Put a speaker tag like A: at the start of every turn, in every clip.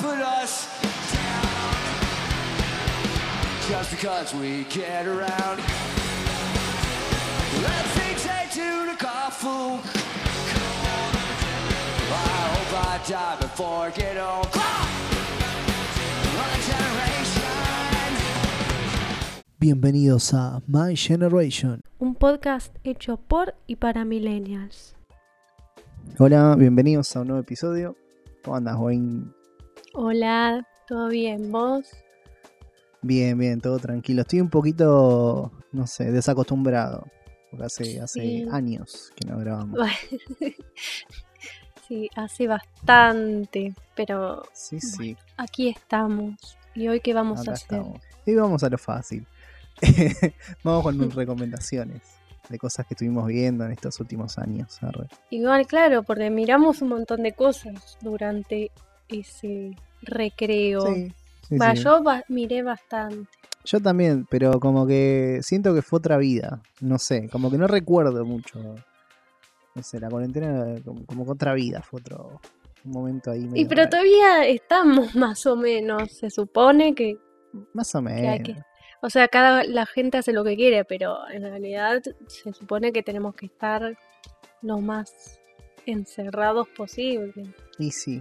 A: put us down just because we get around. Let things say to the coffin. I hope I die before I get home. My generation.
B: Bienvenidos a My Generation.
C: un podcast hecho por y para millennials.
B: Hola, bienvenidos a un nuevo episodio. ¿Cómo andas, Wayne?
C: Hola, ¿todo bien? ¿Vos?
B: Bien, bien, todo tranquilo. Estoy un poquito, no sé, desacostumbrado. Porque hace, hace
C: Sí.
B: años que no grabamos.
C: sí, hace bastante, pero
B: Sí, sí,
C: aquí estamos. ¿Y hoy qué vamos
B: acá
C: a hacer?
B: estamos. Y vamos a lo fácil. vamos con recomendaciones de cosas que estuvimos viendo en estos últimos años.
C: Igual, claro, porque miramos un montón de cosas durante ese recreo.
B: Sí, sí,
C: Va,
B: sí.
C: yo ba- miré bastante.
B: Yo también, pero como que siento que fue otra vida. No sé, como que no recuerdo mucho. No sé, la cuarentena como, como que otra vida, fue otro un momento ahí.
C: Y
B: medio
C: pero
B: raro.
C: todavía estamos más o menos. Se supone que
B: Más o menos.
C: que- O sea, cada la gente hace lo que quiere, pero en realidad se supone que tenemos que estar lo más encerrados posible.
B: Y sí,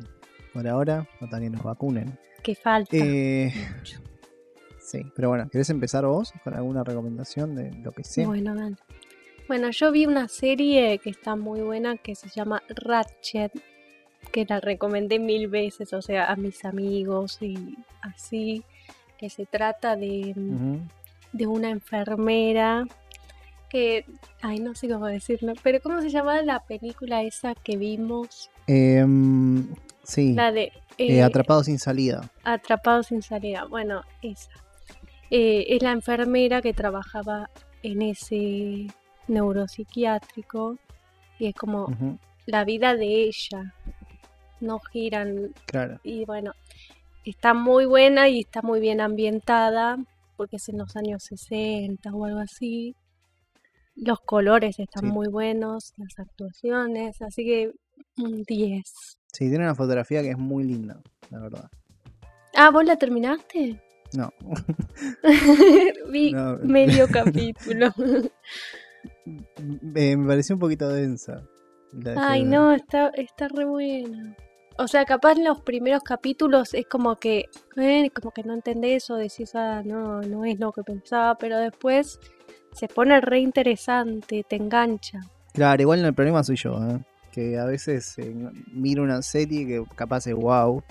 B: por ahora, hasta que nos vacunen.
C: Que falta.
B: Eh, sí, pero bueno, ¿querés empezar vos con alguna recomendación de lo que sea?
C: Bueno, dale. Bueno, yo vi una serie que está muy buena que se llama Ratchet, que la recomendé mil veces, o sea, a mis amigos y así, que se trata de, de una enfermera que, ay, no sé cómo decirlo, pero ¿cómo se llama la película esa que vimos?
B: Em, sí,
C: La de
B: eh,
C: eh,
B: Atrapado sin salida.
C: Atrapados sin salida. Bueno, esa. Eh, es la enfermera que trabajaba en ese neuropsiquiátrico y es como la vida de ella. No giran
B: Claro.
C: y bueno, está muy buena y está muy bien ambientada porque es en los años 60 o algo así. Los colores están
B: Sí.
C: muy buenos, las actuaciones, así que un 10.
B: Sí, tiene una fotografía que es muy linda, la verdad.
C: Ah, ¿vos la terminaste?
B: No,
C: Vi
B: No.
C: medio capítulo.
B: eh, me pareció un poquito densa.
C: Ay,
B: de
C: no, está, está re buena. O sea, capaz en los primeros capítulos es como que, eh, como que no entendés o decís, ah, no, no es lo que pensaba, pero después se pone re interesante, te engancha.
B: Claro, igual el problema soy yo, ¿eh? Que a veces eh, miro una serie que capaz es wow,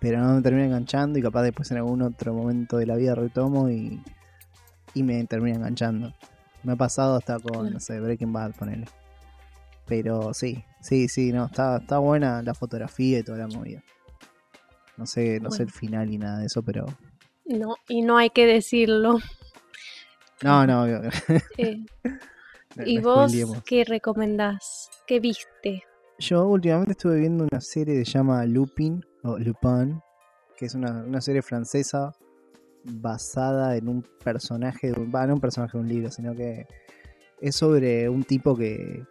B: pero no me termina enganchando y capaz después en algún otro momento de la vida retomo y, y me termina enganchando. Me ha pasado hasta con, no sé, Breaking Bad, ponele. Pero sí, sí, sí, no, está, está buena la fotografía y toda la movida. No sé, no sé el final y nada de eso, pero...
C: No, y no hay que decirlo.
B: No, no,
C: Eh, ¿Y vos qué recomendás? ¿Qué viste?
B: Yo últimamente estuve viendo una serie que se llama Lupin, o Lupin, que es una, una serie francesa basada en un personaje, de un, bah, no un personaje de un libro, sino que es sobre un tipo que,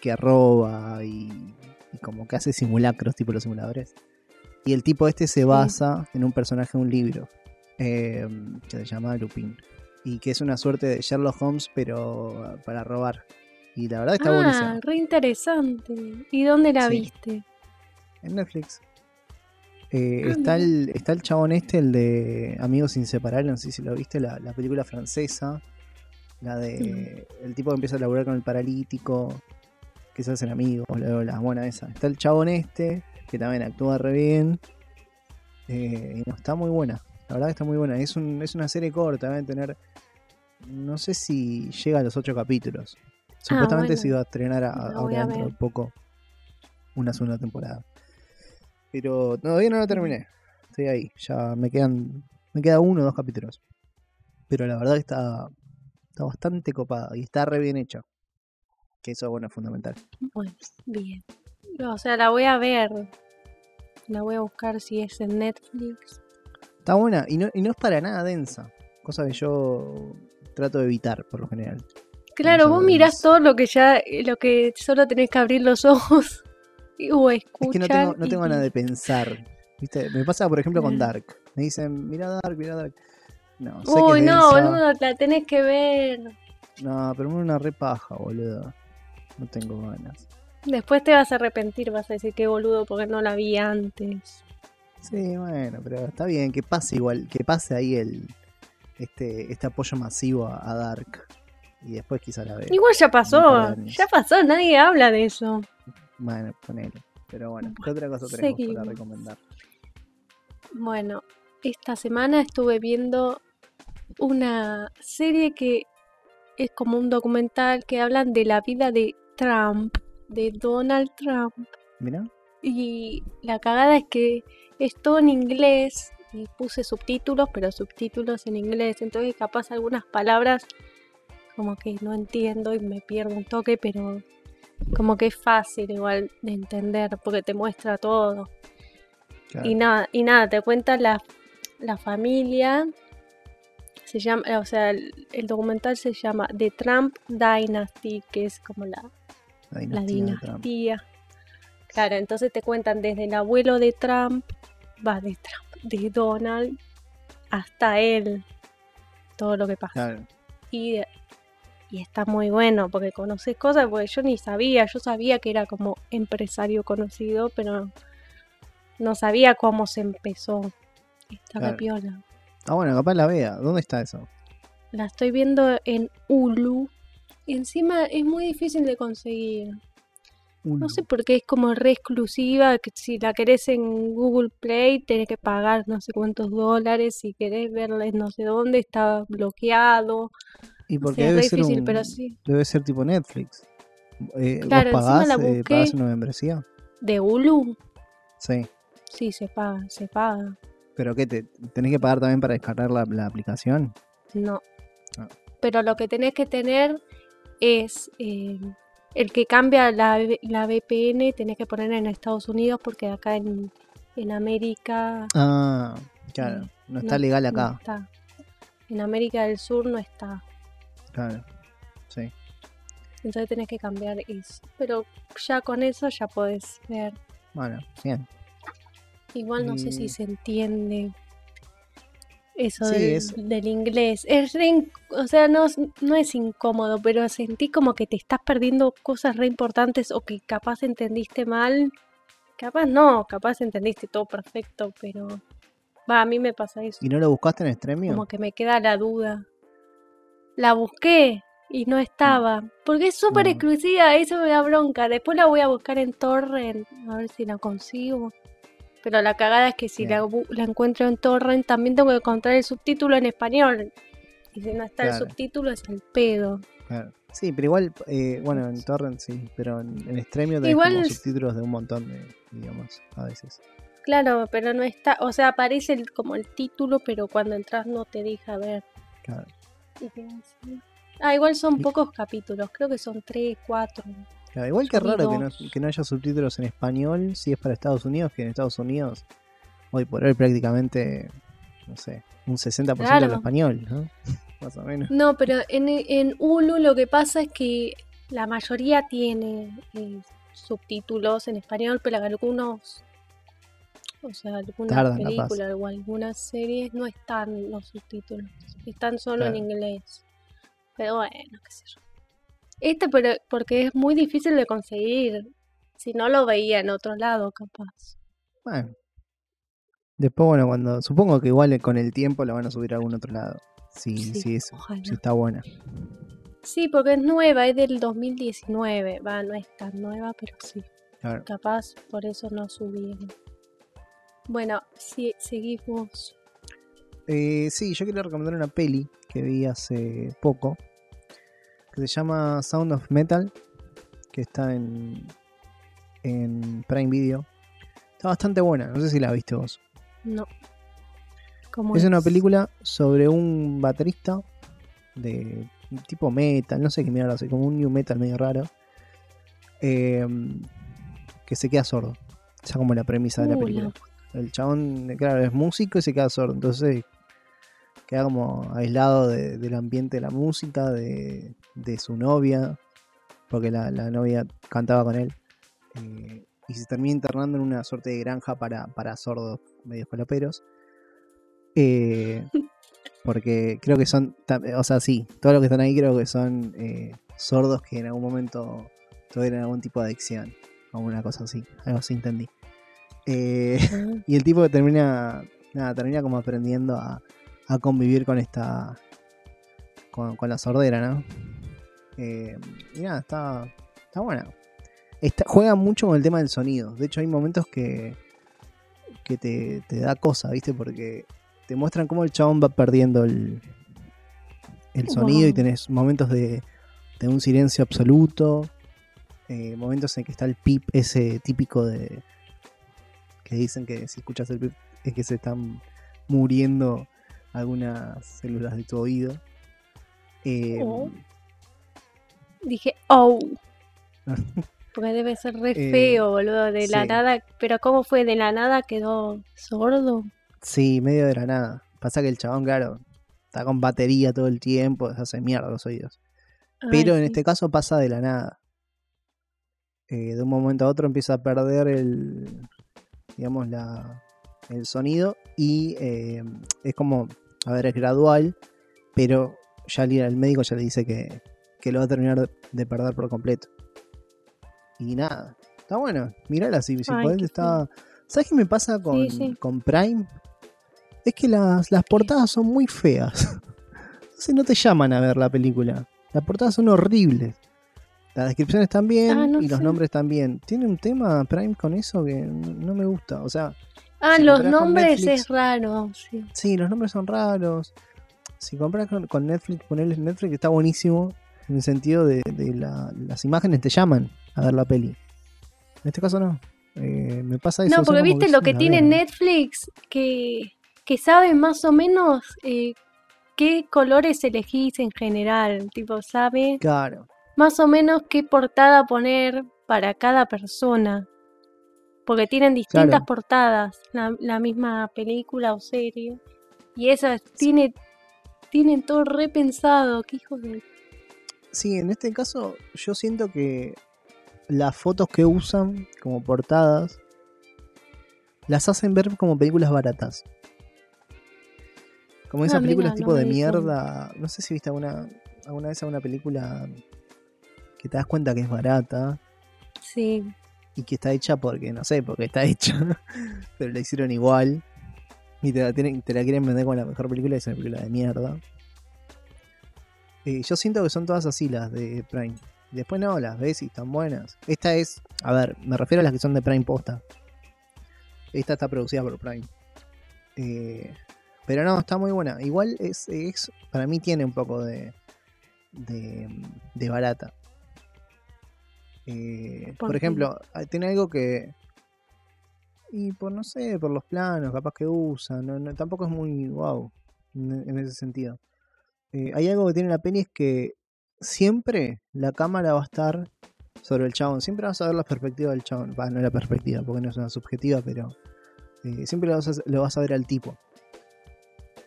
B: que roba y, y como que hace simulacros, tipo los simuladores. Y el tipo este se basa en un personaje de un libro, eh, que se llama Lupin. Y que es una suerte de Sherlock Holmes, pero para robar. Y la verdad está
C: ah,
B: buenísima.
C: re interesante. ¿Y dónde la
B: Sí.
C: viste?
B: En Netflix. Eh,
C: Ah,
B: está, el, está el chabón este, el de Amigos Inseparables, no sé si lo viste, la, la película francesa. La de el tipo que empieza a laburar con el paralítico, que se hacen amigos, bla, bla. Bueno, esa. Está el chabón este, que también actúa re bien. Eh, y no, está muy buena. La verdad que está muy buena. Es, un, es una serie corta, debe tener. No sé si llega a los ocho capítulos. Supuestamente
C: bueno.
B: se iba a estrenar a- ahora dentro de poco una segunda temporada. Pero todavía no la terminé. Estoy ahí. Ya me quedan. Me queda uno o dos capítulos. Pero la verdad que está. Está bastante copada y está re bien hecha. Que eso, bueno, es fundamental.
C: Bueno, bien. O sea, la voy a ver. La voy a buscar si es en Netflix.
B: Está buena y no, y no es para nada densa. Cosa que yo trato de evitar por lo general.
C: Claro, vos mirás
B: es-
C: todo lo que ya, lo que solo tenés que abrir los ojos y- o
B: Es
C: escuchar.
B: que no tengo, no
C: y-
B: ganas de pensar. ¿Viste? Me pasa, por ejemplo, con. Dark. Me dicen, mira Dark, mira Dark. No, sé
C: Uy,
B: es
C: no, boludo, la tenés que ver.
B: No, pero es una repaja, boludo. No tengo ganas.
C: Después te vas a arrepentir, vas a decir que boludo porque no la vi antes.
B: Sí, bueno, pero está bien, que pase igual, que pase ahí el este, este apoyo masivo a, a Dark. Y después quizá la vea.
C: Igual ya pasó, ya pasó, nadie habla de eso.
B: Bueno, ponele. Pero bueno, ¿qué otra cosa tenemos para
C: seguimos.
B: recomendar?
C: Bueno, esta semana estuve viendo una serie que es como un documental que hablan de la vida de Trump, de Donald Trump.
B: Mira,
C: Y la cagada es que es todo en inglés y puse subtítulos, pero subtítulos en inglés. Entonces capaz algunas palabras como que no entiendo y me pierdo un toque, pero como que es fácil igual de entender porque te muestra todo.
B: claro.
C: Y nada, y nada, te cuenta la, la familia. Se llama, o sea, el, el documental se llama The Trump Dynasty, que es como la,
B: la dinastía.
C: Claro, entonces te cuentan desde el abuelo de Trump, va de Trump, de Donald, hasta él, todo lo que pasa.
B: Claro.
C: Y, y está muy bueno porque conoces cosas, porque yo ni sabía, yo sabía que era como empresario conocido, pero no sabía cómo se empezó. Está
B: Claro.
C: piola.
B: Ah, bueno, capaz la vea. ¿Dónde está eso?
C: La estoy viendo en Hulu. Y encima es muy difícil de conseguir. No sé por qué es como re exclusiva, que si la querés en Google Play tenés que pagar no sé cuántos dólares, si querés verla en no sé dónde está bloqueado.
B: Y
C: No
B: porque debe ser
C: difícil,
B: un-
C: pero sí.
B: Debe ser tipo Netflix. Eh,
C: Claro,
B: ¿Vos
C: encima
B: pagás,
C: la
B: eh, pagás una membresía?
C: De Hulu,
B: Sí.
C: sí, se paga, se paga.
B: ¿Pero qué? Te, ¿Tenés que pagar también para descargar la, la aplicación?
C: No.
B: Ah.
C: Pero lo que tenés que tener es eh, el que cambia la, la VPN, tenés que poner en Estados Unidos porque acá en, en América
B: Ah, claro.
C: Sí.
B: No está legal
C: no
B: acá.
C: está. En América del Sur no está.
B: Claro. Sí.
C: Entonces tenés que cambiar eso. Pero ya con eso ya podés ver.
B: Bueno, bien.
C: Igual no sé si se entiende eso
B: Sí,
C: del,
B: es-
C: del inglés. Es re o sea, no, es- no es incómodo, pero sentí como que te estás perdiendo cosas re importantes o que capaz entendiste mal. Capaz no, capaz entendiste todo perfecto, pero va, a mí me pasa eso.
B: ¿Y no lo buscaste en Extremio?
C: Como que me queda la duda. La busqué y no estaba. Porque es súper
B: No.
C: exclusiva, eso me da bronca. Después la voy a buscar en Torrent, a ver si la consigo. Pero la cagada es que si la, encuentro en Torrent, también tengo que encontrar el subtítulo en español. Y si no está el subtítulo, es el pedo.
B: Claro. Sí, pero igual, eh, bueno, en Torrent sí, pero en, en Extremio tenés
C: Igual
B: como
C: es-
B: subtítulos de un montón de idiomas a veces.
C: Claro, pero no está. O sea, aparece el- como el título, pero cuando entras no te deja ver.
B: Claro.
C: Ah, igual son pocos capítulos, creo que son tres, cuatro.
B: Claro, igual que raro que no, que no haya subtítulos en español si es para Estados Unidos, que en Estados Unidos hoy por hoy prácticamente, no sé, un 60%
C: Claro.
B: del español, ¿no? Más o menos.
C: No, pero en, en Hulu lo que pasa es que la mayoría tiene eh, subtítulos en español, pero algunos, o sea, algunas películas o algunas series no están los subtítulos, están solo en inglés. Pero bueno, qué sé yo. Este pero porque es muy difícil de conseguir. Si no lo veía en otro lado, capaz.
B: Bueno. Después, bueno, cuando. Supongo que igual con el tiempo la van a subir a algún otro lado. Si,
C: Sí,
B: si, es, si está buena.
C: Sí, porque es nueva, es del 2019. Va, no es tan nueva, pero sí.
B: Claro.
C: Capaz por eso no subieron. Bueno, si, seguís vos.
B: Eh, sí, yo quería recomendar una peli que vi hace poco. Que se llama Sound of Metal. Que está en. En Prime Video. Está bastante buena. No sé si la viste vos.
C: No. ¿Cómo
B: Es una película sobre un baterista de tipo metal, no sé qué mierda, hace, como un new metal medio raro, eh, que se queda sordo. Esa es como la premisa de la
C: Uh,
B: película. El chabón, claro, es músico y se queda sordo, entonces queda como aislado de- del ambiente de la música, de, de su novia, porque la, la novia cantaba con él. eh, y se termina internando en una suerte de granja para, para sordos medio faloperos. Eh, porque creo que son, o sea, sí, todos los que están ahí creo que son eh, sordos que en algún momento tuvieron algún tipo de adicción o una cosa así, algo así entendí. Eh,
C: Ah,
B: y el tipo que termina, nada, termina como aprendiendo a, a convivir con esta, con, con la sordera, ¿no? Eh, y nada, está, está buena. Está, juega mucho con el tema del sonido. De hecho, hay momentos que, que te, te da cosa, ¿viste? Porque te muestran cómo el chabón va perdiendo el, el sonido y tenés momentos de, de un silencio absoluto. eh, momentos en que está el pip ese típico de que dicen que si escuchas el pip es que se están muriendo algunas células de tu oído. Eh,
C: Oh. Dije, oh. Porque debe ser re
B: Eh,
C: feo, boludo. De la nada. Pero ¿cómo fue? De la nada quedó sordo.
B: Sí, medio de la nada. Pasa que el chabón, claro, está con batería todo el tiempo, se hace mierda los oídos. Pero en
C: sí.
B: este caso pasa de la nada. Eh, de un momento a otro empieza a perder el, digamos, la, el sonido y eh, es como, a ver, es gradual, pero ya el, el médico ya le dice que, que lo va a terminar de, de perder por completo. Y nada, está bueno, mirala si, si
C: Ay,
B: podés, está... ¿Sabes qué me pasa con,
C: sí.
B: con Prime? Es que las, las portadas son muy feas. Entonces no te llaman a ver la película. Las portadas son horribles. Las descripciones también
C: Ah, no
B: y los
C: sé.
B: nombres también. Tiene un tema Prime con eso que no me gusta. O sea,
C: Ah,
B: si
C: los nombres
B: Netflix-
C: es raro. Sí.
B: sí, los nombres son raros. Si compras con, Netflix, ponerles Netflix está buenísimo. En el sentido de, de la- las imágenes te llaman a ver la peli. En este caso no. Eh, me pasa eso.
C: No, porque viste lo que tiene. Netflix, que, que sabe más o menos eh, qué colores elegís en general. Tipo, sabe
B: Claro.
C: Más o menos qué portada poner para cada persona. Porque tienen distintas
B: Claro.
C: portadas, la, la misma película o serie. Y esas tiene, tienen todo repensado. Qué hijos de...
B: Sí, en este caso yo siento que las fotos que usan como portadas las hacen ver como películas baratas. Como esas
C: Ah, mira,
B: películas tipo de mierda. No sé si viste alguna, alguna vez alguna película que te das cuenta que es barata
C: Sí.
B: y que está hecha porque, no sé, porque está hecha, pero la hicieron igual y te la, tienen, te la quieren vender como la mejor película y es una película de mierda. Eh, yo siento que son todas así las de Prime. Después no, las ves y están buenas. Esta es, a ver, me refiero a las que son de Prime posta. Esta está producida por Prime. Eh, pero no, está muy buena. Igual es, es para mí tiene un poco de, de, de barata. Eh,
C: ¿Por
B: ejemplo, ah, tiene algo que... Y por, no sé, por los planos, capaz que no- no- tampoco es muy wow en, en ese sentido. Eh, hay algo que tiene la peli es que siempre la cámara va a estar sobre el chabón. Siempre vas a ver la perspectiva del chabón. Va, no la perspectiva, porque no es una subjetiva, pero eh, siempre lo vas, a, lo vas a ver al tipo.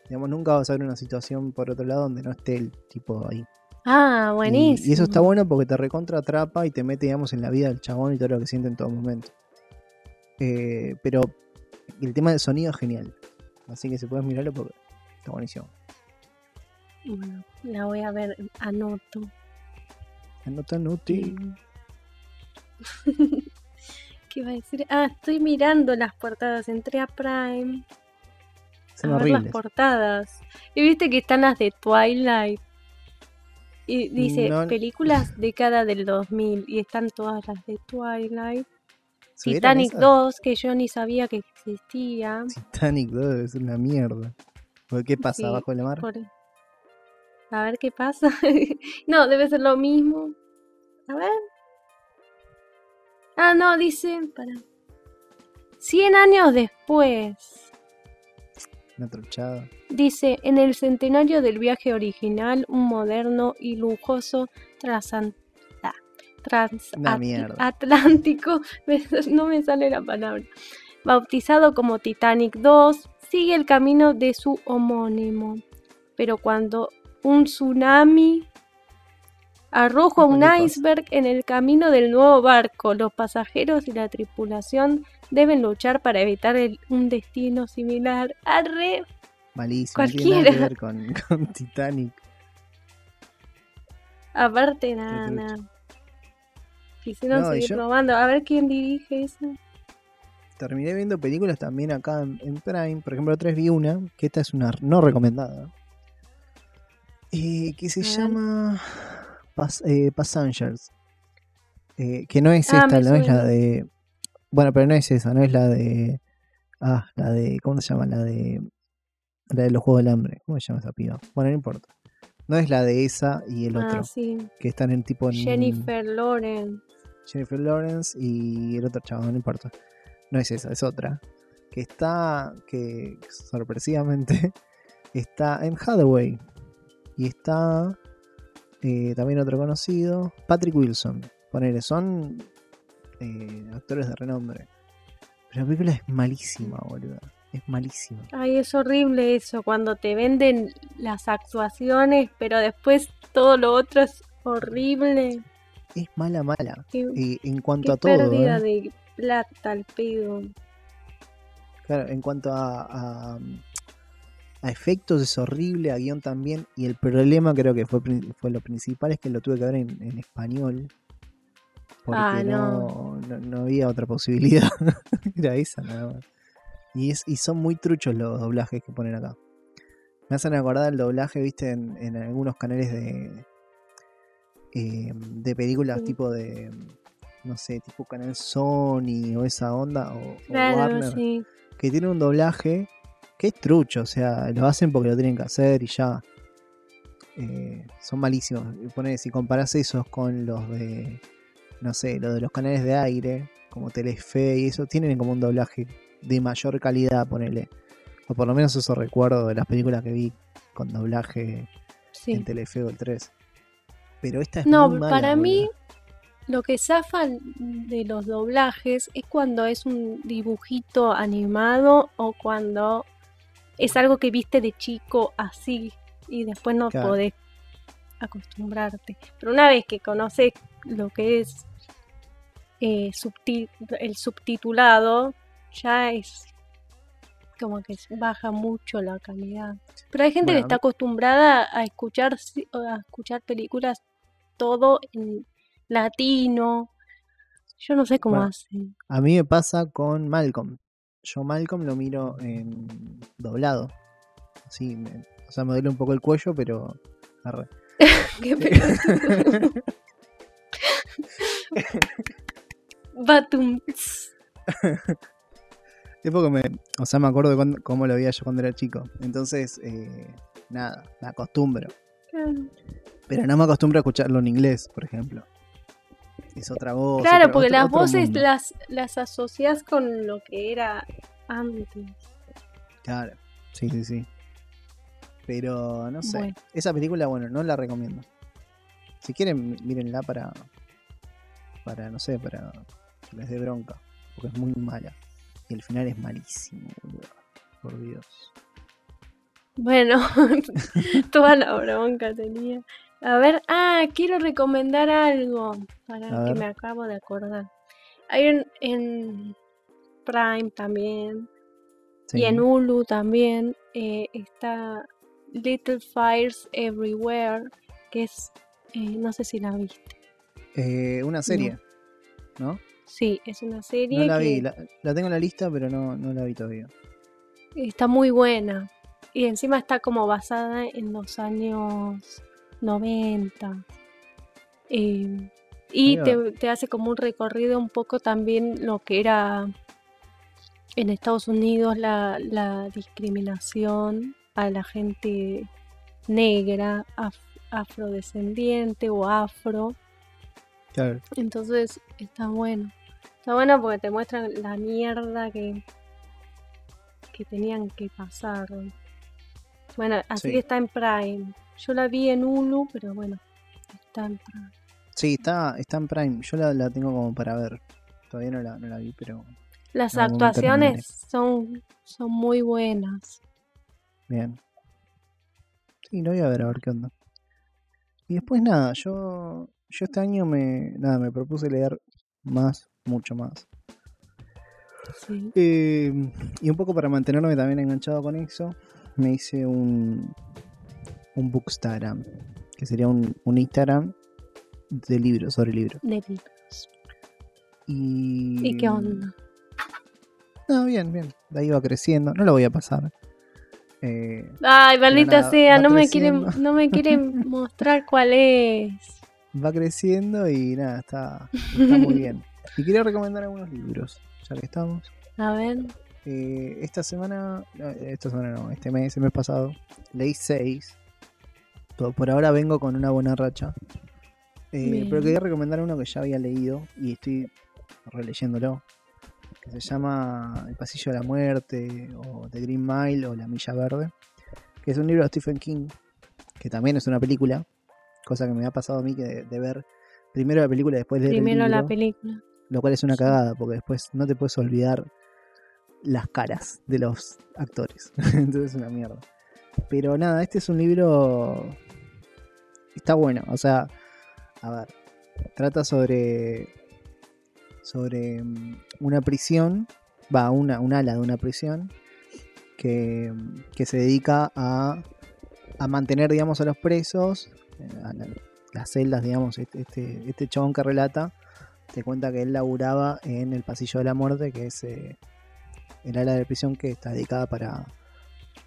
B: Digamos, nunca vas a ver una situación por otro lado donde no esté el tipo ahí.
C: Ah, buenísimo.
B: Y, eso está bueno porque te recontra atrapa y te mete, digamos, en la vida del chabón y todo lo que siente en todo momento. Eh, pero el tema del sonido es genial. Así que si puedes mirarlo porque está buenísimo.
C: Bueno, la voy a ver, anoto.
B: Anota Nuti.
C: Mm. ¿Qué iba a decir? Ah, estoy mirando las portadas. Entré a Prime
B: Son
C: a ver las portadas. Y viste que están las de Twilight. Y dice
B: No-
C: películas década del 2000. Y están todas las de Twilight.
B: ¿Subieron
C: Titanic
B: esas?
C: 2, que yo ni sabía que existía.
B: Titanic 2 es una mierda. ¿Por ¿Qué pasa
C: Sí,
B: abajo de la mar?
C: por- A ver qué pasa. no, debe ser lo mismo. A ver. Ah, no, dice. Para. 100 años después.
B: Una truchada.
C: Dice, en el centenario del viaje original, un moderno y lujoso ah, transatlántico, no me sale la palabra, bautizado como Titanic 2, sigue el camino de su homónimo. Pero cuando un tsunami Arrojo un iceberg en el camino del nuevo barco. Los pasajeros y la tripulación deben luchar para evitar el- un destino similar. Arre,
B: Malísimo. No tiene nada que
C: Cualquiera.
B: ver con, con Titanic.
C: aparte nada, nada. Quisieron
B: No,
C: seguir
B: yo-
C: probando. A ver quién dirige eso.
B: Terminé viendo películas también acá en, en Prime. Por ejemplo, otra vez vi una, que esta es una no recomendada. eh, que se llama Pas- eh, Passengers. Eh, que no es
C: Ah,
B: esta, no es la de. Bueno, pero no es esa, no es la de. Ah, la de. ¿Cómo se llama? La de. La de los Juegos del Hambre. ¿Cómo se llama esa piba? Bueno, no importa. No es la de esa y el otro.
C: Ah, sí.
B: Que están en tipo. En,
C: Jennifer Lawrence.
B: Jennifer Lawrence y el otro chavo, no importa. No es esa, es otra. Que está, que sorpresivamente está en Hathaway. Y está eh, también otro conocido, Patrick Wilson. Ponele, son eh, actores de renombre. Pero la película es malísima, boludo. Es malísima.
C: Ay, es horrible eso, cuando te venden las actuaciones, pero después todo lo otro es horrible.
B: Es mala, mala.
C: Qué,
B: Y en cuanto a todo,
C: pérdida
B: ¿eh?
C: de plata al pedo.
B: Claro, en cuanto a, a, a efectos es horrible, a guion también. Y el problema creo que fue, fue lo principal, es que lo tuve que ver en, en español. Porque
C: Ah,
B: no, no, no había otra posibilidad. Era esa nada más. Y, es, y son muy truchos los doblajes que ponen acá. Me hacen acordar el doblaje, viste, en, en algunos canales de, eh, de películas
C: Sí.
B: tipo de, no sé, tipo Canal Sony o esa onda, o, o
C: Claro,
B: Warner
C: sí.
B: que tiene un doblaje que es trucho, o sea, lo hacen porque lo tienen que hacer y ya. Eh, son malísimos. Y Ponele, si comparás esos con los de, no sé, los de los canales de aire, como Telefe y eso, tienen como un doblaje de mayor calidad, ponele. O por lo menos eso recuerdo de las películas que vi con doblaje en. Telefe o el 3. Pero esta es
C: No,
B: muy mala,
C: para mí
B: boludo.
C: lo que zafa de los doblajes es cuando es un dibujito animado o cuando es algo que viste de chico así y después no
B: Claro.
C: podés acostumbrarte. Pero una vez que conoces lo que es eh, subti- el subtitulado, ya es como que baja mucho la calidad. Pero hay gente
B: Bueno,
C: que está acostumbrada a escuchar, a escuchar películas todo en latino. Yo no sé cómo
B: Bueno,
C: hacen.
B: A mí me pasa con Malcolm. Yo Malcolm lo miro en doblado. Sí, me- o sea, me duele un poco el cuello, pero... arre.
C: Qué. Batum.
B: Es porque me... O sea, me acuerdo de cuando- cómo lo veía yo cuando era chico. Entonces, eh, nada, me acostumbro. Pero no me acostumbro a escucharlo en inglés, por ejemplo. Es otra voz.
C: Claro,
B: otra-
C: porque
B: otro-
C: las
B: otro
C: voces
B: mundo.
C: las, las asocias con lo que era antes.
B: Claro, sí, sí, sí. Pero no sé.
C: Bueno.
B: Esa película, bueno, no la recomiendo. Si quieren, mírenla para. Para, no sé, para que les dé bronca. Porque es muy mala. Y el final es malísimo, boludo. Por Dios.
C: Bueno, toda la bronca tenía. A ver, ah, quiero recomendar algo para que me acabo de acordar. Hay en, en Prime también
B: Sí.
C: y en Hulu también eh, está Little Fires Everywhere, que es, eh, no sé si la viste.
B: Eh, una serie, ¿no?
C: Sí, es una serie
B: No la
C: que
B: vi. La, la tengo en la lista, pero no, no la vi todavía.
C: está muy buena. Y encima está como basada en los años 90. Eh, y te, te hace como un recorrido un poco también lo que era en Estados Unidos la, la discriminación a la gente negra, af- afrodescendiente o afro.
B: Claro.
C: Entonces está bueno. Está bueno porque te muestran la mierda que, que tenían que pasar. Bueno, así
B: Sí.
C: que está en Prime. Yo la vi en Hulu, pero bueno, está en Prime.
B: Sí, está, está en Prime. Yo la, la tengo como para ver. Todavía no la, no la vi, pero
C: Las actuaciones son, son muy buenas.
B: bien. Sí, lo voy a ver a ver qué onda. Y después nada, yo, yo este año me, nada, me propuse leer más, mucho más.
C: Sí.
B: Eh, y un poco para mantenerme también enganchado con eso, me hice un, un Bookstagram, que sería un, un Instagram de libros, sobre libros.
C: De libros.
B: Y,
C: ¿Y qué onda?
B: No, bien, bien. De ahí va creciendo. No lo voy a pasar. Eh,
C: Ay, maldita sea, no me quieren, no me quieren mostrar cuál es.
B: Va creciendo y nada, está, está muy bien. Y quería recomendar algunos libros, ya que estamos.
C: A ver,
B: Eh, esta semana, no, esta semana no, este mes, el mes pasado, leí seis. Por, por ahora vengo con una buena racha. Eh, pero quería recomendar uno que ya había leído y estoy releyéndolo. Que se llama El Pasillo de la Muerte, o The Green Mile, o La Milla Verde. Que es un libro de Stephen King, que también es una película. Cosa que me ha pasado a mí que de, de ver primero la película y después leer
C: primero
B: el
C: la película.
B: Lo cual es una cagada, porque después no te puedes olvidar las caras de los actores. Entonces es una mierda. Pero nada, este es un libro. Está bueno. O sea, a ver. Trata sobre. Sobre mm, una prisión. Va, una, un ala de una prisión. Que, que se dedica a, a mantener, digamos, a los presos. Las celdas, digamos, este, este, este chabón que relata te cuenta que él laburaba en el pasillo de la muerte, que es eh, el área de prisión que está dedicada para,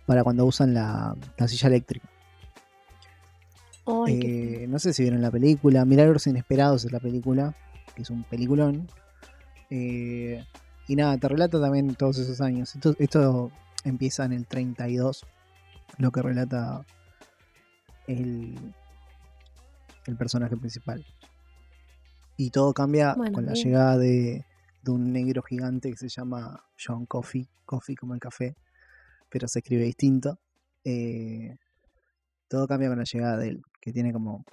B: para cuando usan la, la silla eléctrica.
C: Ay,
B: Eh, no sé si vieron la película, Milagros Inesperados es la película, que es un peliculón. Eh, y nada, te relata también todos esos años. Esto, esto empieza en el 32, lo que relata el, el personaje principal. Y todo cambia
C: Bueno,
B: con la
C: bien.
B: llegada de, de un negro gigante que se llama John Coffey, Coffee como el café, pero se escribe distinto. Eh, todo cambia con la llegada de él, que tiene como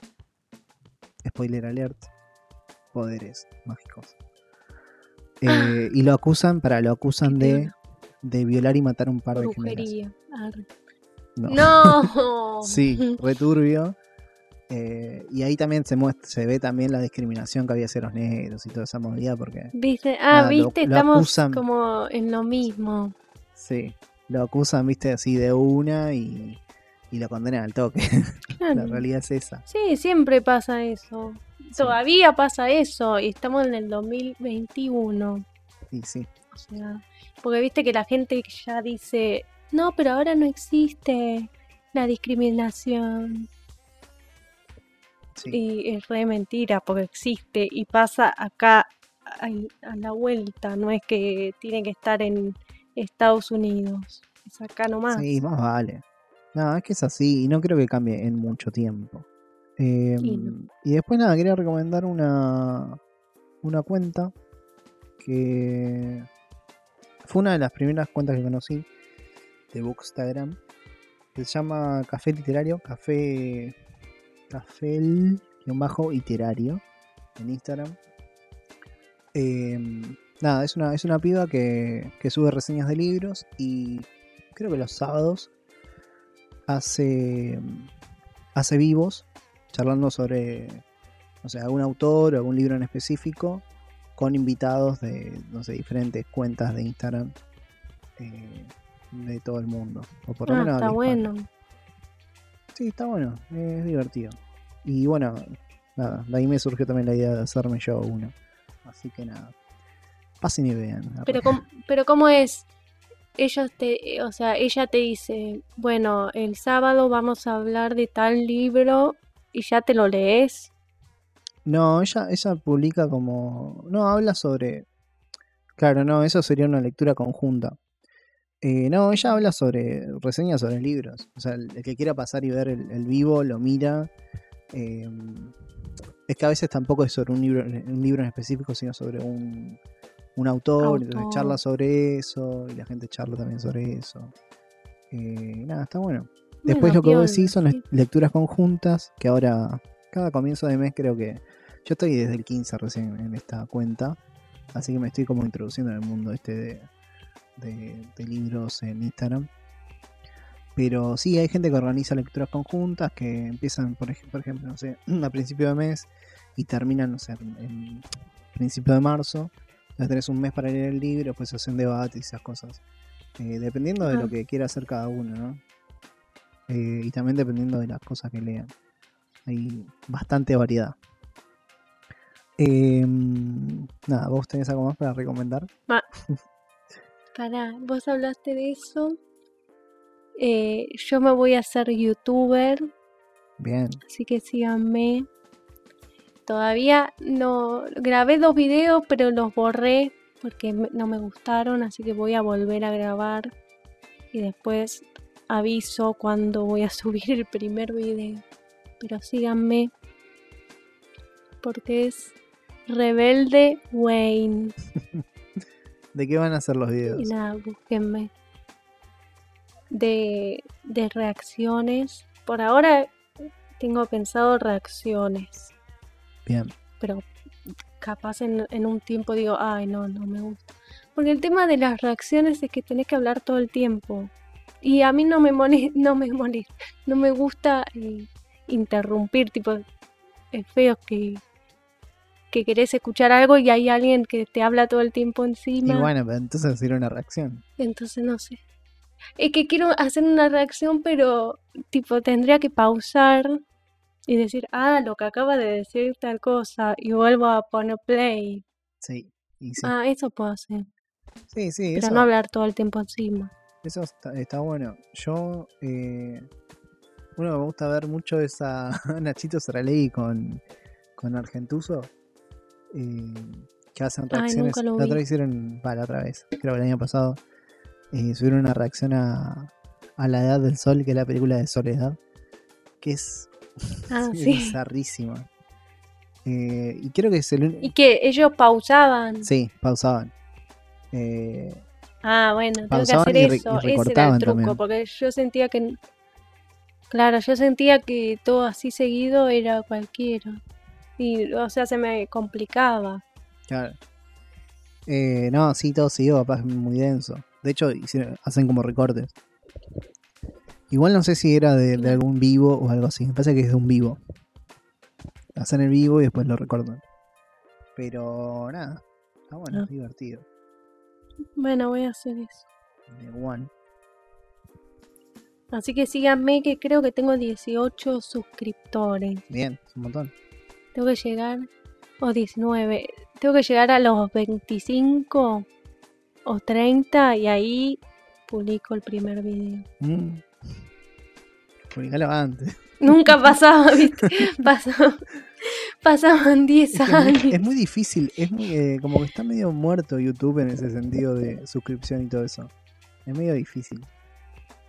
B: spoiler alert, poderes mágicos. Eh, y lo acusan, para lo acusan de, de violar y matar a un par de gemelas. No.
C: No.
B: Sí, returbio. Eh, y ahí también se muestra, se ve también la discriminación que había hacia los negros y toda esa movida porque
C: Viste, ah,
B: Nada,
C: viste,
B: lo
C: estamos
B: acusan.
C: como en lo mismo.
B: sí, lo acusan, viste, así de una y, y lo condenan al toque. la realidad es esa.
C: Sí, siempre pasa eso.
B: Sí.
C: Todavía pasa eso y estamos en el 2021.
B: Y sí,
C: O sea, porque viste que la gente ya dice, no, pero ahora no existe la discriminación.
B: Sí.
C: Y es re mentira, porque existe y pasa acá a, la vuelta. No es que tiene que estar en Estados Unidos. Es acá nomás.
B: Sí, más vale. No, es que es así y no creo que cambie en mucho tiempo. Eh,
C: Y no.
B: y después nada, quería recomendar una, una cuenta que fue una de las primeras cuentas que conocí de Bookstagram. Que se llama Café Literario, Café Café el guion bajo literario en Instagram. Eh, nada, es una, es una piba que, que sube reseñas de libros y creo que los sábados hace, hace vivos charlando sobre, no sé, algún autor o algún libro en específico con invitados de, no sé, diferentes cuentas de Instagram eh, de todo el mundo. O por lo
C: Ah,
B: menos
C: está bueno.
B: Sí, está bueno, es divertido. Y bueno, nada, de ahí me surgió también la idea de hacerme yo uno. Así que nada, pasen y vean.
C: Pero cómo, pero cómo es, ellos te, o sea, ella te dice, bueno, el sábado vamos a hablar de tal libro y ya te lo lees.
B: No, ella, ella publica como. No, habla sobre. Claro, no, eso sería una lectura conjunta. Eh, no, ella habla sobre reseñas sobre libros. O sea, el, el que quiera pasar y ver el, el vivo lo mira. Eh, es que a veces tampoco es sobre un libro, un libro en específico, sino sobre un, un autor. Entonces
C: Autor.
B: charla sobre eso y la gente charla también sobre eso. Eh, nada, está bueno. Después
C: Bueno,
B: lo que vos decís son
C: sí.
B: lecturas conjuntas, que ahora, cada comienzo de mes creo que... Yo estoy desde el 15 recién en esta cuenta, así que me estoy como introduciendo en el mundo este de, de- de libros en Instagram. Pero sí, hay gente que organiza lecturas conjuntas que empiezan, por, ej- por ejemplo, no sé, a principio de mes y terminan, no sé, en, principio de marzo. Entonces tenés un mes para leer el libro, pues hacen debate y esas cosas. Eh, dependiendo de
C: Ah.
B: lo que quiera hacer cada uno, ¿no? Eh, y también dependiendo de las cosas que lean. Hay bastante variedad. Eh, nada, ¿vos tenés algo más para recomendar?
C: Pará, vos hablaste de eso. Eh, yo me voy a hacer youtuber,
B: Bien,
C: así que síganme. Todavía no grabé dos videos, pero los borré porque no me gustaron, así que voy a volver a grabar y después aviso cuando voy a subir el primer video. Pero síganme porque es Rebelde Wayne.
B: ¿de qué van a ser los videos?
C: nada, búsquenme. De, de reacciones. Por ahora tengo pensado reacciones.
B: Bien,
C: Pero capaz en, en un tiempo digo, ay, no, no me gusta. Porque el tema de las reacciones es que tenés que hablar todo el tiempo. Y a mí no me molesta, no me molesta, no me gusta eh, interrumpir, tipo, es feo que, que querés escuchar algo y hay alguien que te habla todo el tiempo
B: y
C: encima.
B: bueno, pero entonces hacer una reacción.
C: Entonces no sé. Es que quiero hacer una reacción, pero tipo tendría que pausar y decir, ah, lo que acaba de decir tal cosa, y vuelvo a poner play.
B: Sí, y sí.
C: Ah, eso puedo hacer.
B: sí, sí,
C: Pero
B: eso,
C: no hablar todo el tiempo encima.
B: eso está, está bueno. Yo, eh, uno que me gusta ver mucho es a Nachito Saralegui con, con Argentuso, eh, que hacen reacciones. la otra hicieron, va, la otra vez, creo que el año pasado, eh, subieron una reacción a, a La Edad del Sol, que es la película de Soledad, que es,
C: Ah, sí.
B: bizarrísima. Eh, y creo que es el único...
C: Y que ellos pausaban.
B: Sí, pausaban. Eh,
C: Ah, bueno, tengo que hacer eso. Ese era el truco,
B: también.
C: porque yo sentía que. Claro, yo sentía que todo así seguido era cualquiera. Y, o sea, se me complicaba.
B: Claro. Eh, no, sí, todo siguió, capaz es muy denso. De hecho, hacen como recortes. Igual no sé si era de, algún vivo o algo así. Me parece que es de un vivo. Hacen el vivo y después lo recortan. Pero nada, está bueno,
C: Ah.
B: es divertido.
C: Bueno, voy a hacer eso.
B: De One.
C: Así que síganme que creo que tengo 18 suscriptores.
B: Bien, es un montón.
C: Tengo que llegar, o 19, tengo que llegar a los 25 o 30 y ahí publico el primer video.
B: Mm. Publicalo antes.
C: Nunca pasaba, ¿viste? Pasaba- pasaban 10
B: Es, que es muy,
C: años.
B: es muy difícil, es muy, eh, como que está medio muerto YouTube en ese sentido de suscripción y todo eso. Es medio difícil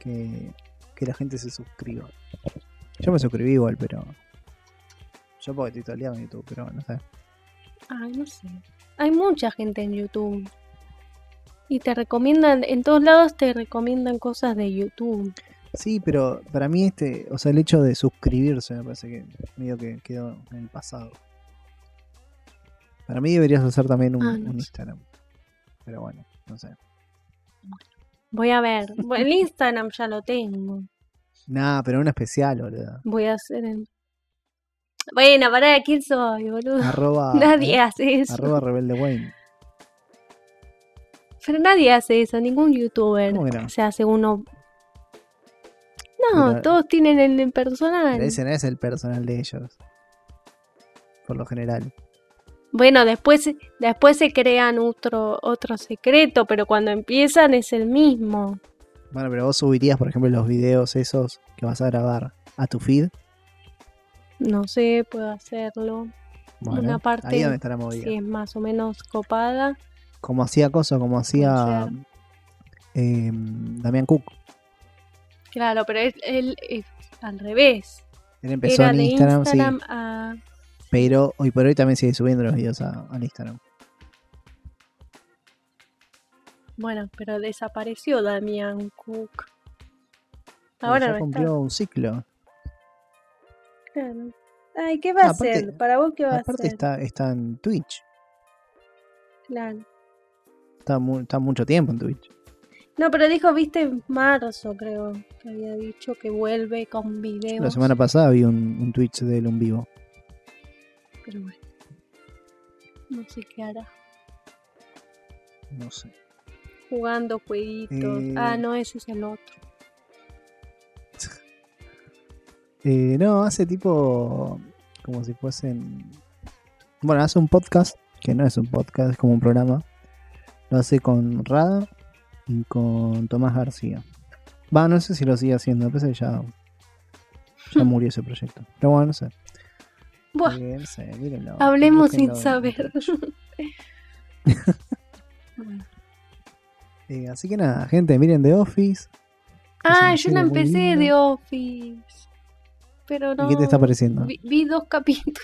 B: que, que la gente se suscriba. Yo me suscribí igual, pero. Yo porque día en YouTube, pero no sé.
C: Ay, no sé. Hay mucha gente en YouTube. Y te recomiendan, en todos lados te recomiendan cosas de YouTube.
B: Sí, pero para mí este, o sea, el hecho de suscribirse me parece que medio que quedó en el pasado. Para mí deberías hacer también un,
C: Ah, no
B: un
C: sé.
B: Instagram. Pero bueno, no sé.
C: Voy a ver. El Instagram ya lo tengo.
B: Nah, pero un especial, boludo.
C: Voy a hacer el... Bueno, pará, ¿quién soy, boludo?
B: Arroba,
C: Nadie
B: ¿eh?
C: hace eso.
B: arroba rebelde Wayne.
C: Pero nadie hace eso, ningún youtuber
B: ¿Cómo que no?
C: se hace uno. No,
B: Pero-
C: todos tienen el personal.
B: Pero ese no es el personal de ellos. Por lo general.
C: Bueno, después, después se crean otro, otro secreto, pero cuando empiezan es el mismo.
B: Bueno, pero vos subirías, por ejemplo, los videos esos que vas a grabar a tu feed.
C: No sé, puedo hacerlo.
B: Bueno,
C: Una parte,
B: ahí donde está la movida.
C: Si es más o menos copada.
B: Como hacía cosa, como hacía eh, Damián Cook.
C: Claro, pero él, él es al revés.
B: Él empezó
C: Era
B: en Instagram,
C: Instagram
B: sí.
C: a.
B: Pero hoy por hoy también sigue subiendo los videos a- Instagram.
C: Bueno, pero desapareció Damián Cook. Ahora
B: ya
C: no
B: cumplió
C: está.
B: un ciclo.
C: Claro. Ay, ¿qué va a
B: Aparte-
C: hacer? ¿Para vos qué va a
B: Aparte
C: hacer?
B: está, está en Twitch.
C: Claro.
B: Está, mu- está mucho tiempo en Twitch.
C: No, pero dijo, viste, en marzo creo que había dicho que vuelve con videos.
B: La semana pasada vi un, un Twitch de él en vivo.
C: Pero bueno. No sé qué hará.
B: No sé.
C: Jugando jueguitos.
B: Eh.
C: Ah, no, ese es el otro.
B: Eh, no, hace tipo como si fuesen... Bueno, hace un podcast, que no es un podcast, es como un programa. Lo hace con Rada y con Tomás García. Va, no sé si lo sigue haciendo, parece que ya, ya murió ese proyecto. Pero bueno, no sé.
C: Buah,
B: Eh, no sé, mírenlo,
C: hablemos sin saber.
B: Eh, así que nada, gente, miren The Office.
C: Ah, yo la
B: muy
C: empecé de
B: linda.
C: Office. Pero no.
B: ¿Y qué te está pareciendo?
C: Vi, vi dos capítulos.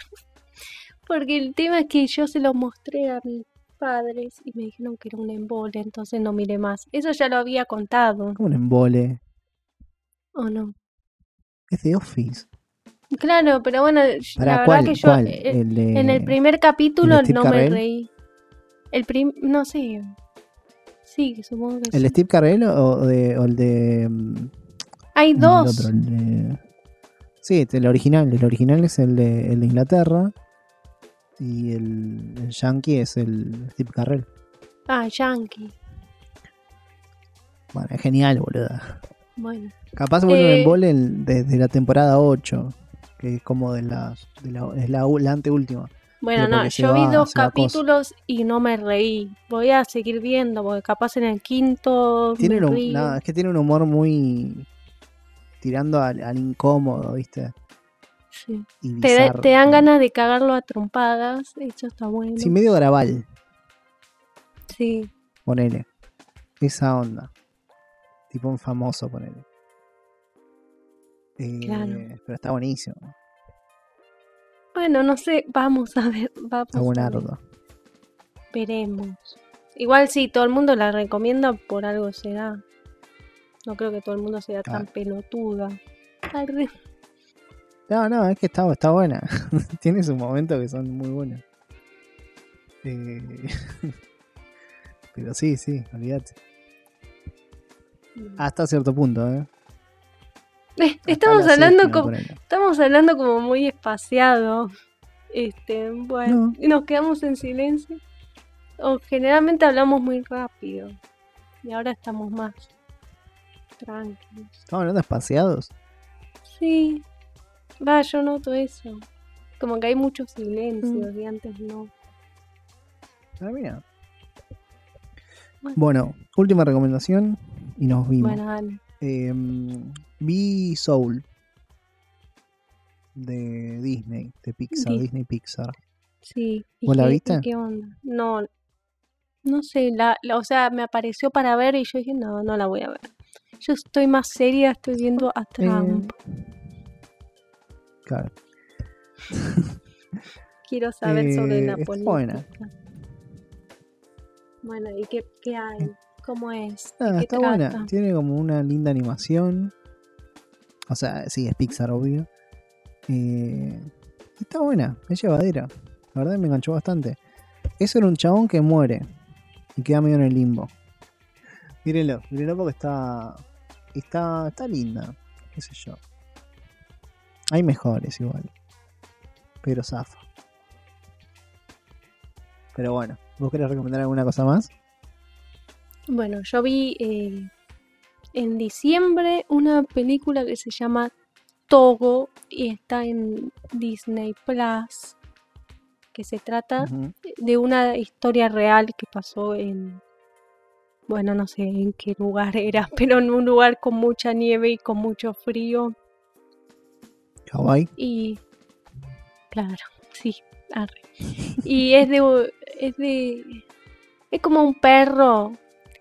C: Porque el tema es que yo se los mostré a mis padres y me dijeron que era un embole, entonces no miré más. Eso ya lo había contado,
B: un embole.
C: ¿o no?
B: Es The Office.
C: Claro, pero bueno,
B: ¿Para
C: la
B: cuál?
C: verdad que yo
B: ¿Cuál?
C: eh,
B: El de-
C: en el primer capítulo no me reí. El prim, no sé. Sí, supongo que
B: ¿El de
C: sí.
B: Steve Carell o, de, o el de. mm,
C: Hay
B: el
C: dos.
B: otro, el de- Sí, el original. El original es el de, el de Inglaterra. Y el, el Yankee es el Steve Carell.
C: Ah, Yankee.
B: Bueno, es genial, boluda.
C: Bueno.
B: Capaz vuelve
C: Eh,
B: embole el- desde la temporada 8. Que es como de la, de la, es la, anteúltima.
C: Bueno, no, yo vi dos capítulos y no me reí. Voy a seguir viendo, porque capaz en el quinto
B: Tiene
C: me
B: un, nada, es que tiene un humor muy. Tirando al, al incómodo, ¿viste?
C: Sí.
B: Y
C: Te, da-
B: bizarro.
C: te dan ganas de cagarlo a trompadas. Eso está bueno.
B: Sí, medio grabal,
C: Sí.
B: ponele. Esa onda. Tipo un famoso, ponele. Eh,
C: Claro.
B: Pero está buenísimo.
C: Bueno, no sé, vamos a ver. Vamos a ver.
B: buenardo.
C: Veremos. Igual sí, todo el mundo la recomienda, por algo será. No creo que todo el mundo sea tan pelotuda. Arre.
B: No, no, es que está, está buena. Tiene sus momentos que son muy buenos. Eh, Pero sí, sí, olvídate. Hasta cierto punto, ¿eh?
C: Eh, Estamos
B: la
C: hablando como, estamos hablando como muy espaciado. Este, bueno,
B: No.
C: nos quedamos en silencio. O generalmente hablamos muy rápido. Y ahora estamos más tranquilos.
B: Estamos hablando espaciados.
C: Sí. Va, yo noto eso. Como que hay muchos silencios
B: Mm.
C: y antes no.
B: Ah, mira.
C: Bueno.
B: Bueno, última recomendación y nos vimos.
C: Bueno, dale.
B: Eh, vi Soul de Disney, de Pixar,
C: Di-
B: Disney Pixar.
C: Sí. ¿y
B: ¿Vos la viste?
C: ¿Qué onda? No. No sé, la, la- o sea, me apareció para ver y yo dije, no, no la voy a ver. Yo estoy más seria, estoy viendo a Trump.
B: Claro.
C: Quiero saber sobre
B: eh,
C: la
B: está
C: política.
B: buena.
C: Bueno, ¿y qué, qué hay? ¿Cómo es? ¿De
B: Nada,
C: qué
B: está
C: trata?
B: buena. Tiene como una linda animación. O sea, sí, es Pixar, obvio. Eh, está buena, es llevadera. La verdad me enganchó bastante. Eso era un chabón que muere y queda medio en el limbo. Mírenlo, mírenlo porque está. Está, está linda. Qué sé yo. Hay mejores igual. Pero zafa. Pero bueno, ¿vos querés recomendar alguna cosa más?
C: Bueno, yo vi eh, en diciembre una película que se llama Togo y está en Disney Plus, que se trata de una historia real que pasó en, bueno, no sé en qué lugar era, pero en un lugar con mucha nieve y con mucho frío. Y claro, sí, arre. Y es de es de es como un perro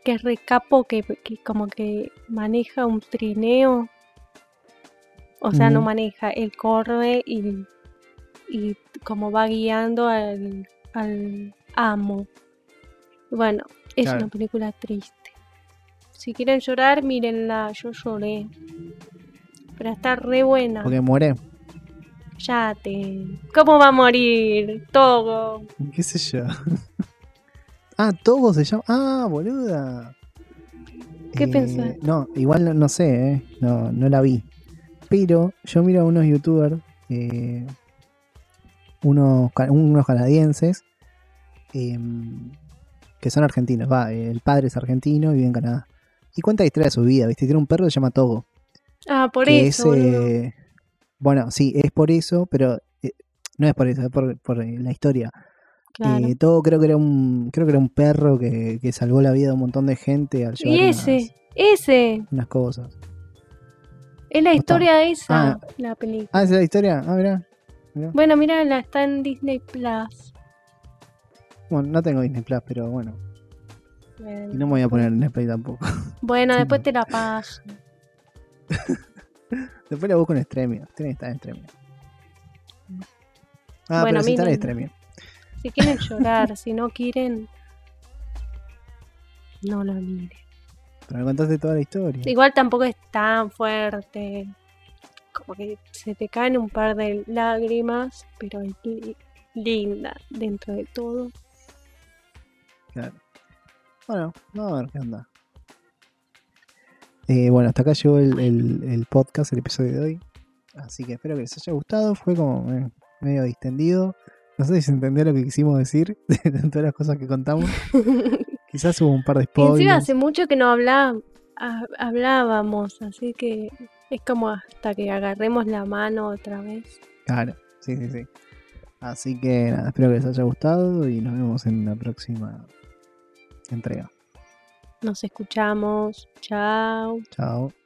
C: que es recapo que, que como que maneja un trineo. O sea, no maneja, él corre y, y como va guiando al, al amo. Bueno, es
B: Claro.
C: una película triste. Si quieren llorar, mírenla, yo lloré. Pero está re buena.
B: Porque muere.
C: Ya te. ¿Cómo va a morir? Togo.
B: ¿Qué sé yo? ah, Togo se llama. Ah, boluda.
C: ¿Qué
B: Eh,
C: pensás?
B: No, igual no, no sé, eh, no, no la vi. Pero yo miro a unos youtubers, eh, unos, unos canadienses, em, que son argentinos. Va, el padre es argentino y vive en Canadá. Y cuenta la historia de su vida, ¿viste? Tiene un perro que se llama Togo.
C: Ah, por eso,
B: es, eh, bueno, sí, es por eso, pero eh, no es por eso, es por, por, la historia.
C: Claro.
B: Eh, Togo creo que era un, creo que era un perro que, que salvó la vida de un montón de gente al llevar
C: y
B: unas-
C: ese, ese,
B: unas cosas.
C: es la historia de esa,
B: Ah.
C: la película.
B: Ah, es la historia. Ah,
C: Bueno, mira, la está en Disney Plus.
B: Bueno, no tengo Disney Plus, pero bueno.
C: Bueno,
B: Y no me voy a poner en Play tampoco.
C: Bueno, después te la paso.
B: Después la busco en Stremio. Tiene que estar en Stremio. Ah,
C: Bueno,
B: pero sí está en. Stremio.
C: Si quieren llorar, si no quieren, no la miren.
B: Pero me contaste toda la historia.
C: Igual tampoco es tan fuerte. Como que se te caen un par de lágrimas, pero es li- linda dentro de todo.
B: Claro. Bueno, vamos a ver qué onda. Eh, bueno, hasta acá llegó el, el- el podcast, el episodio de hoy. Así que espero que les haya gustado. Fue como eh, medio distendido. No sé si se entendió lo que quisimos decir de todas las cosas que contamos. Quizás hubo un par de
C: encima
B: spoilers.
C: hace mucho que no hablábamos, así que es como hasta que agarremos la mano otra vez.
B: Claro, sí, sí, sí. Así que nada, espero que les haya gustado y nos vemos en la próxima entrega.
C: Nos escuchamos. Chao.
B: Chao.